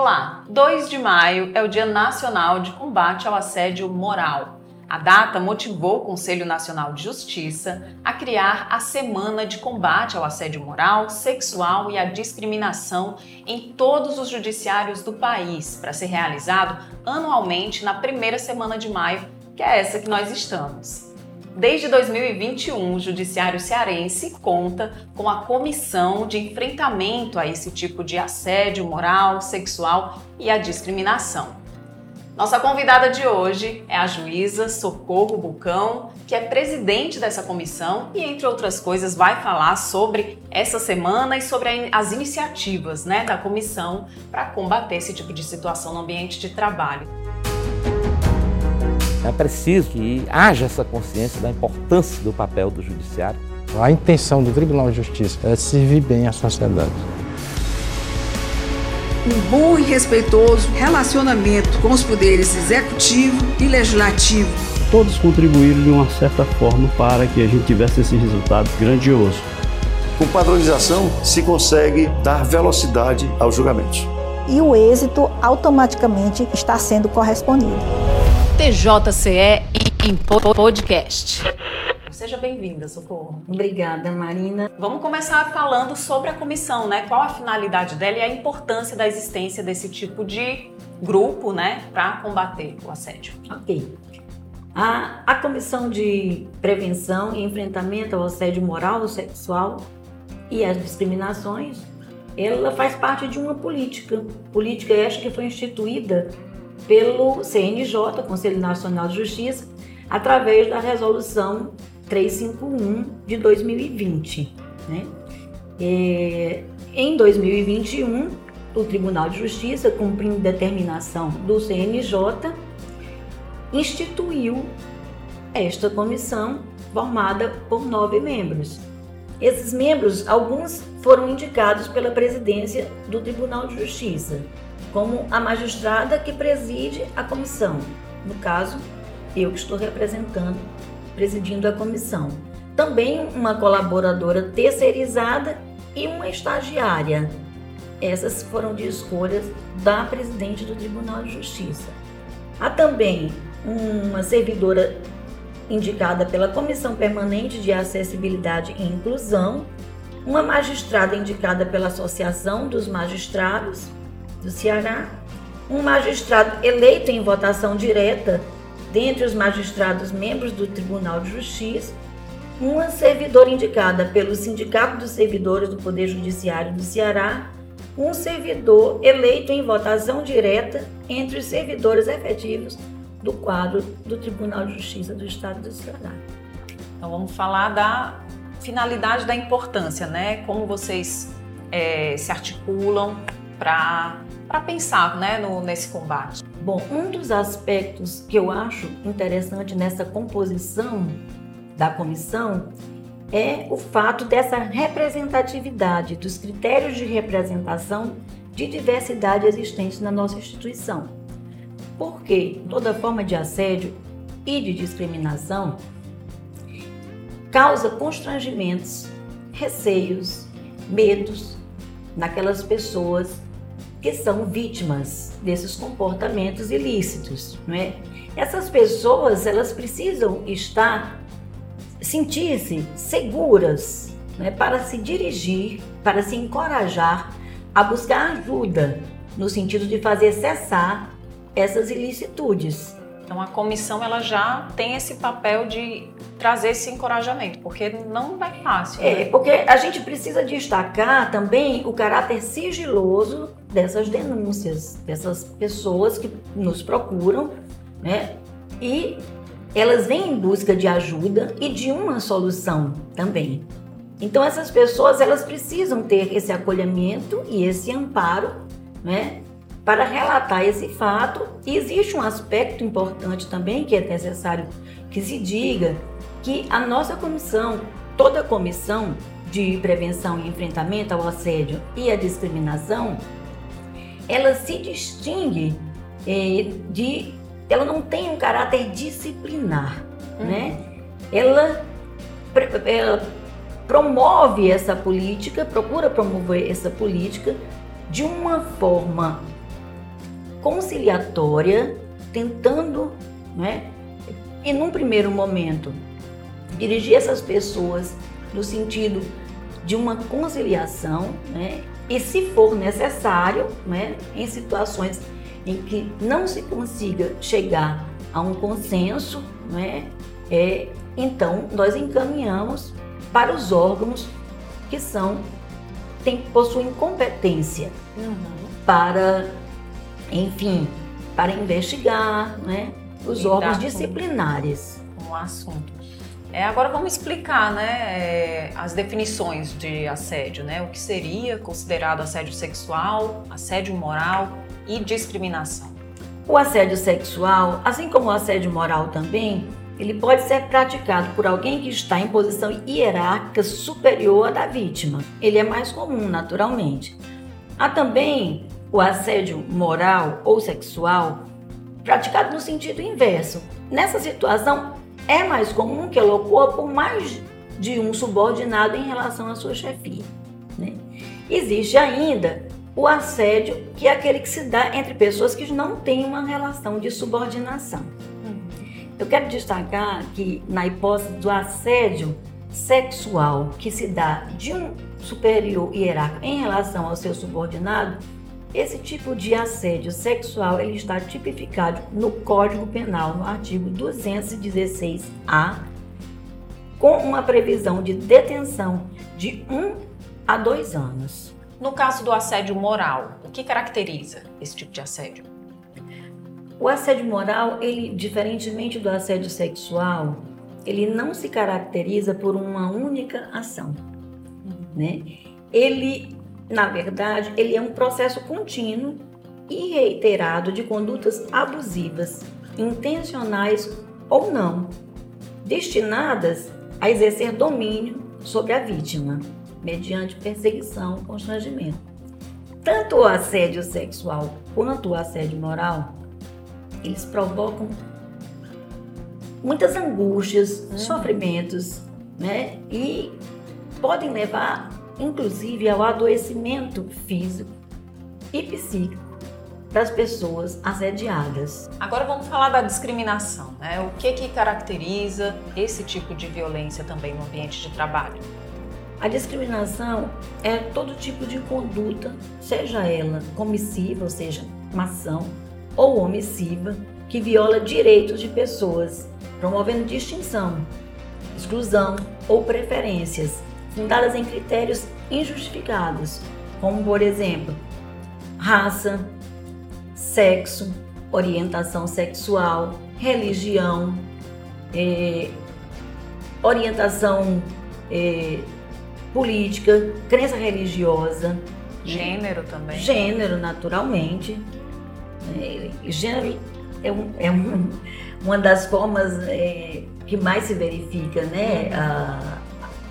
Olá, 2 de maio é o Dia Nacional de Combate ao Assédio Moral. A data motivou o Conselho Nacional de Justiça a criar a Semana de Combate ao Assédio Moral, Sexual e à Discriminação em todos os judiciários do país, para ser realizado anualmente na primeira semana de maio, que é essa que nós estamos. Desde 2021, o Judiciário Cearense conta com a Comissão de Enfrentamento a esse tipo de assédio moral, sexual e a discriminação. Nossa convidada de hoje é a juíza Socorro Bucão, que é presidente dessa comissão e, entre outras coisas, vai falar sobre essa semana e sobre as iniciativas né, da comissão para combater esse tipo de situação no ambiente de trabalho. É preciso que haja essa consciência da importância do papel do judiciário. A intenção do Tribunal de Justiça é servir bem à sociedade. Um bom e respeitoso relacionamento com os poderes executivo e legislativo. Todos contribuíram de uma certa forma para que a gente tivesse esse resultado grandioso. Com padronização se consegue dar velocidade aos julgamentos. E o êxito automaticamente está sendo correspondido. TJCE em podcast. Seja bem-vinda, Socorro. Obrigada, Marina. Vamos começar falando sobre a comissão, né? Qual a finalidade dela e a importância da existência desse tipo de grupo, né, para combater o assédio. Ok. A, a Comissão de Prevenção e Enfrentamento ao Assédio Moral, Sexual e às Discriminações, ela faz parte de uma política. Política esta que foi instituída pelo CNJ, Conselho Nacional de Justiça, através da resolução 351 de 2020. Né? É, em 2021, o Tribunal de Justiça, cumprindo determinação do CNJ, instituiu esta comissão formada por nove membros. Esses membros, alguns foram indicados pela presidência do Tribunal de Justiça, como a magistrada que preside a comissão. No caso, eu que estou representando, presidindo a comissão. Também uma colaboradora terceirizada e uma estagiária. Essas foram de escolhas da presidente do Tribunal de Justiça. Há também uma servidora indicada pela Comissão Permanente de Acessibilidade e Inclusão, uma magistrada indicada pela Associação dos Magistrados do Ceará, um magistrado eleito em votação direta dentre os magistrados membros do Tribunal de Justiça, uma servidora indicada pelo Sindicato dos Servidores do Poder Judiciário do Ceará, um servidor eleito em votação direta entre os servidores efetivos do quadro do Tribunal de Justiça do Estado do Ceará. Então vamos falar da finalidade da importância, né? Como vocês é, se articulam para pensar né, no, nesse combate? Bom, um dos aspectos que eu acho interessante nessa composição da comissão é o fato dessa representatividade, dos critérios de representação de diversidade existentes na nossa instituição. Porque toda forma de assédio e de discriminação causa constrangimentos, receios, medos naquelas pessoas que são vítimas desses comportamentos ilícitos, não é? Essas pessoas, elas precisam estar sentir-se seguras, né, para se dirigir, para se encorajar a buscar ajuda no sentido de fazer cessar essas ilicitudes. Então a comissão ela já tem esse papel de trazer esse encorajamento, porque não é fácil. É, né? porque a gente precisa destacar também o caráter sigiloso dessas denúncias, dessas pessoas que nos procuram, né? E elas vêm em busca de ajuda e de uma solução também. Então essas pessoas elas precisam ter esse acolhimento e esse amparo, né? Para relatar esse fato, e existe um aspecto importante também que é necessário que se diga que a nossa comissão, toda a comissão de prevenção e enfrentamento ao assédio e à discriminação, ela se distingue é, de. Ela não tem um caráter disciplinar, uhum. né? Ela, ela promove essa política, procura promover essa política de uma forma conciliatória, tentando, né, e num primeiro momento, dirigir essas pessoas no sentido de uma conciliação, né, e se for necessário, né, em situações em que não se consiga chegar a um consenso, né, é, então nós encaminhamos para os órgãos que são tem, possuem competência uhum. para, enfim, para investigar, né, os Lidar órgãos disciplinares. Um assunto. É, agora vamos explicar né, é, as definições de assédio, né? O que seria considerado assédio sexual, assédio moral e discriminação. O assédio sexual, assim como o assédio moral também, ele pode ser praticado por alguém que está em posição hierárquica superior à da vítima. Ele é mais comum, naturalmente. Há também o assédio moral ou sexual praticado no sentido inverso. Nessa situação, é mais comum que ela ocorra por mais de um subordinado em relação à sua chefia. Né? Existe ainda o assédio, que é aquele que se dá entre pessoas que não têm uma relação de subordinação. Eu quero destacar que, na hipótese do assédio sexual que se dá de um superior hierárquico em relação ao seu subordinado, esse tipo de assédio sexual ele está tipificado no Código Penal, no artigo 216-A, com uma previsão de detenção de um a dois anos. No caso do assédio moral, o que caracteriza esse tipo de assédio? O assédio moral, ele, diferentemente do assédio sexual, ele não se caracteriza por uma única ação, né? Ele na verdade, ele é um processo contínuo e reiterado de condutas abusivas, intencionais ou não, destinadas a exercer domínio sobre a vítima, mediante perseguição e constrangimento. Tanto o assédio sexual quanto o assédio moral, eles provocam muitas angústias, uhum. sofrimentos, né? E podem levar inclusive ao adoecimento físico e psíquico das pessoas assediadas. Agora vamos falar da discriminação, né? O que que caracteriza esse tipo de violência também no ambiente de trabalho? A discriminação é todo tipo de conduta, seja ela comissiva, ou seja, uma ação, ou omissiva, que viola direitos de pessoas, promovendo distinção, exclusão ou preferências fundadas em critérios injustificados, como por exemplo, raça, sexo, orientação sexual, religião, eh, orientação eh, política, crença religiosa. Gênero também. Gênero, naturalmente. É, gênero é, um, é um, uma das formas é, que mais se verifica, né? A,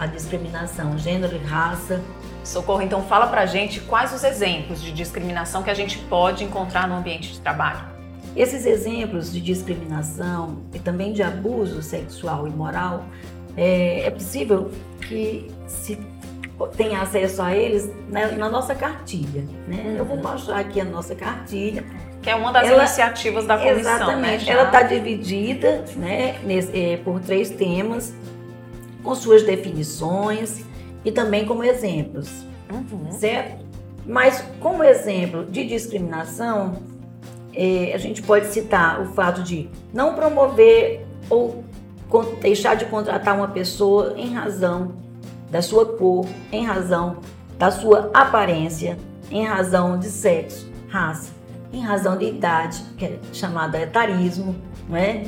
a discriminação, gênero e raça. Socorro, então fala pra gente quais os exemplos de discriminação que a gente pode encontrar no ambiente de trabalho. Esses exemplos de discriminação e também de abuso sexual e moral, é, é possível que se tenha acesso a eles na, na nossa cartilha. Né? Eu vou uhum. mostrar aqui a nossa cartilha. Que é uma das ela, iniciativas da comissão, né, Exatamente. Né, ela está dividida né, nesse, é, por três temas com suas definições e também como exemplos, uhum. certo? Mas como exemplo de discriminação, é, a gente pode citar o fato de não promover ou deixar de contratar uma pessoa em razão da sua cor, em razão da sua aparência, em razão de sexo, raça, em razão de idade, que é chamada etarismo, não é?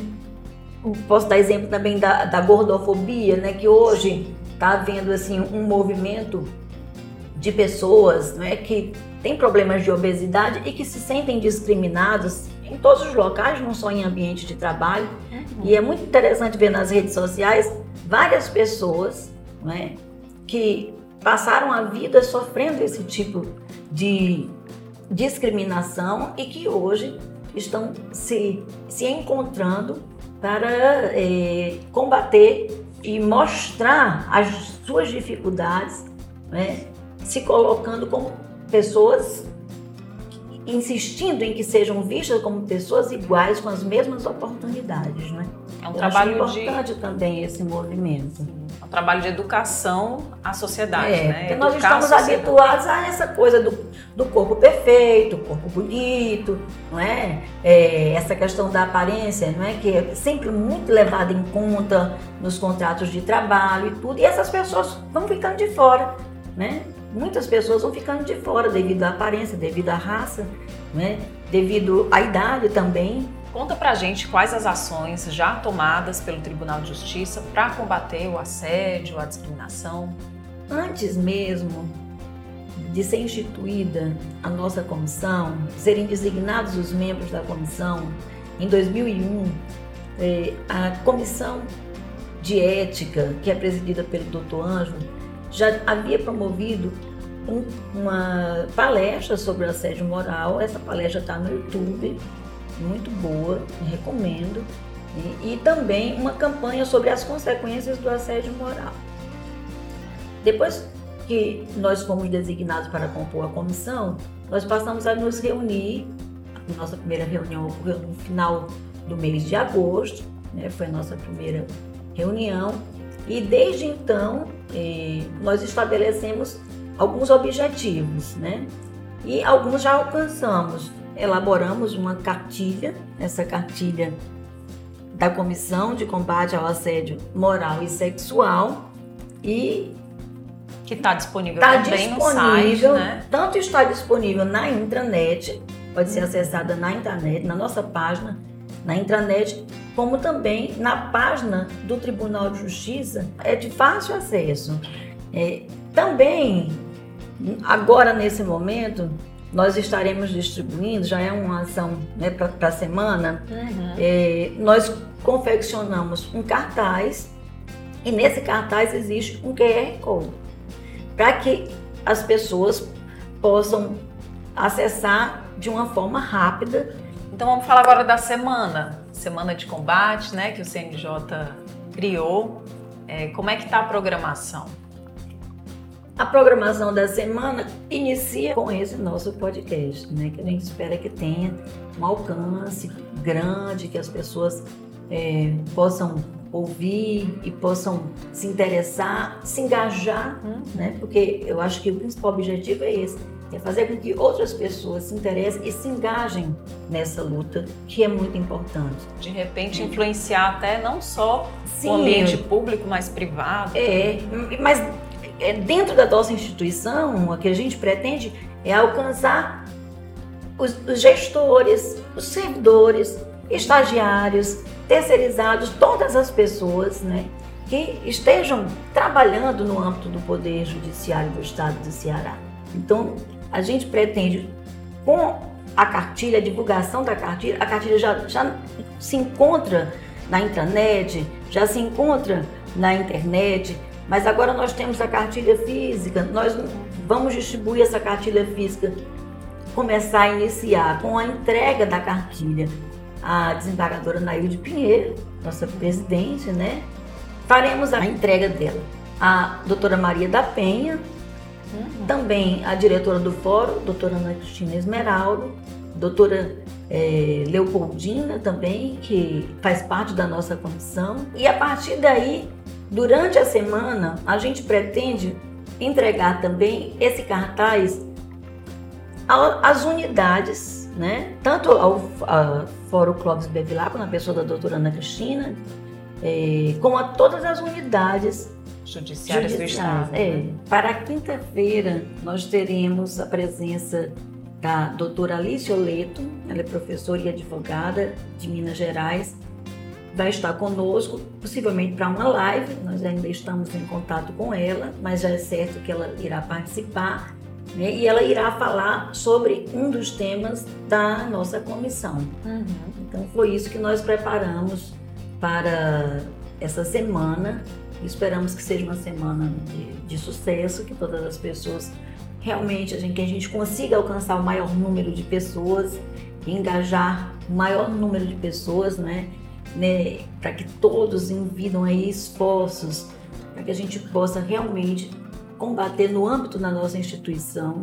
Posso dar exemplo também da, da gordofobia, né? Que hoje está havendo assim um movimento de pessoas, né? Que têm problemas de obesidade e que se sentem discriminados em todos os locais, não só em ambiente de trabalho. Uhum. E é muito interessante ver nas redes sociais várias pessoas, né? Que passaram a vida sofrendo esse tipo de discriminação e que hoje estão se, se encontrando para é, combater e mostrar as suas dificuldades, né, se colocando como pessoas insistindo em que sejam vistas como pessoas iguais com as mesmas oportunidades, né? É um Eu trabalho acho de importante também esse movimento. Trabalho de educação à sociedade, É, né? porque nós Educar a estamos sociedade. habituados a essa coisa do, do corpo perfeito, corpo bonito, não é? É, Essa questão da aparência, não é? Que é sempre muito levada em conta nos contratos de trabalho e tudo. E essas pessoas vão ficando de fora, né? Muitas pessoas vão ficando de fora devido à aparência, devido à raça, né? Devido à idade também. Conta pra gente quais as ações já tomadas pelo Tribunal de Justiça para combater o assédio, a discriminação. Antes mesmo de ser instituída a nossa comissão, serem designados os membros da comissão, em 2001, eh, a comissão de ética, que é presidida pelo Dr. Ângelo, já havia promovido um- uma palestra sobre o assédio moral. Essa palestra está no YouTube, muito boa, recomendo. E, e também uma campanha sobre as consequências do assédio moral. Depois que nós fomos designados para compor a comissão, nós passamos a nos reunir. A nossa primeira reunião ocorreu no final do mês de agosto, né? foi a nossa primeira reunião. E desde então, eh, nós estabelecemos alguns objetivos, né? E alguns já alcançamos. Elaboramos uma cartilha, essa cartilha da Comissão de Combate ao Assédio Moral e Sexual, e Que está disponível Está também disponível, no site, né? tanto está disponível na intranet, pode ser acessada na internet, na nossa página, na intranet, como também na página do Tribunal de Justiça, é de fácil acesso. É, também, agora nesse momento, nós estaremos distribuindo, já é uma ação né, para a semana, Uhum. é, nós confeccionamos um cartaz e nesse cartaz existe um QR Code para que as pessoas possam acessar de uma forma rápida. Então vamos falar agora da semana, semana de combate, né, que o CNJ criou. É, como é que está a programação? A programação da semana inicia com esse nosso podcast, né? Que a gente espera que tenha um alcance grande, que as pessoas é, possam ouvir e possam se interessar, se engajar, né? Porque eu acho que o principal objetivo é esse, é fazer com que outras pessoas se interessem e se engajem nessa luta, que é muito importante. De repente influenciar até não só Sim, o ambiente público, mas privado. É, mas é, dentro da nossa instituição, o que a gente pretende é alcançar os, os gestores, os servidores, estagiários, terceirizados, todas as pessoas né, que estejam trabalhando no âmbito do Poder Judiciário do Estado do Ceará. Então, a gente pretende, com a cartilha, a divulgação da cartilha, a cartilha já, já se encontra na intranet, já se encontra na internet, mas agora nós temos a cartilha física, nós vamos distribuir essa cartilha física, começar a iniciar com a entrega da cartilha à desembargadora Nailde Pinheiro, nossa presidente, né? Faremos a entrega dela à doutora Maria da Penha, também a diretora do fórum, doutora Ana Cristina Esmeraldo, doutora eh, Leopoldina também, que faz parte da nossa comissão. E a partir daí, durante a semana, a gente pretende entregar também esse cartaz às unidades, né? tanto ao, ao Fórum Clóvis Bevilacqua, na pessoa da doutora Ana Cristina, eh, como a todas as unidades Judiciários do. Estado. É. né? Para quinta-feira, nós teremos a presença da doutora Alice Oleto, ela é professora e advogada de Minas Gerais, vai estar conosco, possivelmente para uma live, nós ainda estamos em contato com ela, mas já é certo que ela irá participar, né? e ela irá falar sobre um dos temas da nossa comissão. Uhum. Então foi isso que nós preparamos para essa semana. Esperamos que seja uma semana de, de sucesso, que todas as pessoas realmente a gente, que a gente consiga alcançar o maior número de pessoas, engajar o maior número de pessoas, né? Né para que todos envidam aí esforços, para que a gente possa realmente combater no âmbito da nossa instituição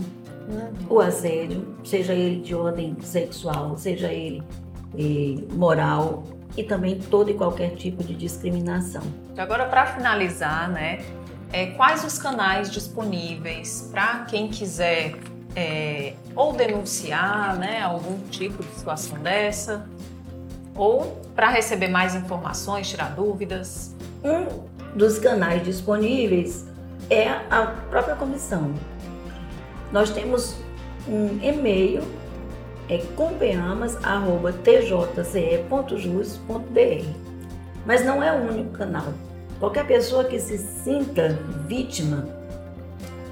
o assédio, seja ele de ordem sexual, seja ele eh, moral e também todo e qualquer tipo de discriminação. Agora, para finalizar, né, é, quais os canais disponíveis para quem quiser é, ou denunciar né, algum tipo de situação dessa, ou para receber mais informações, tirar dúvidas? Um dos canais disponíveis é a própria comissão. Nós temos um e-mail, é compeamas.tjce.jus.br. Mas não é o único canal. Qualquer pessoa que se sinta vítima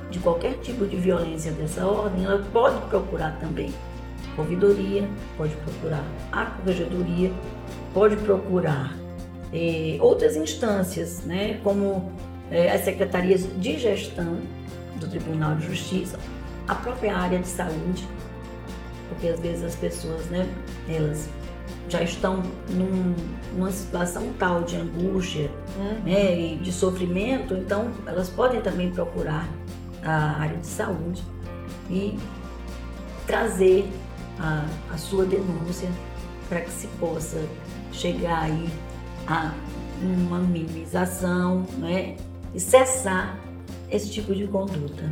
de qualquer tipo de violência dessa ordem, ela pode procurar também ouvidoria, pode procurar a corregedoria, pode procurar eh, outras instâncias, né, como eh, as secretarias de gestão do Tribunal de Justiça, a própria área de saúde, porque às vezes as pessoas, né, elas já estão num, numa situação tal de angústia uhum. né, e de sofrimento, então elas podem também procurar a área de saúde e trazer a, a sua denúncia para que se possa chegar aí a uma minimização né, e cessar esse tipo de conduta.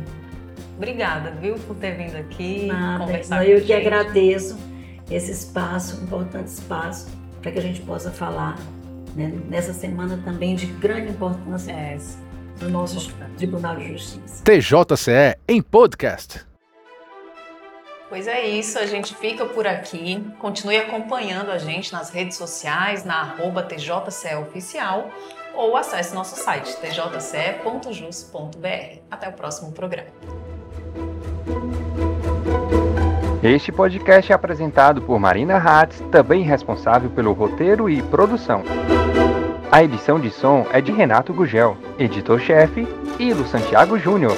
Obrigada, viu, por ter vindo aqui Nada, conversar eu com que agradeço esse espaço, um importante espaço, para que a gente possa falar né, nessa semana também de grande importância é, no nosso Tribunal de Justiça. TJCE em podcast. Pois é isso, a gente fica por aqui. Continue acompanhando a gente nas redes sociais, na arroba TJCE Oficial, ou acesse nosso site tjce.jus.br. Até o próximo programa. Este podcast é apresentado por Marina Hatz, também responsável pelo roteiro e produção. A edição de som é de Renato Gugel, editor-chefe, e do Santiago Júnior.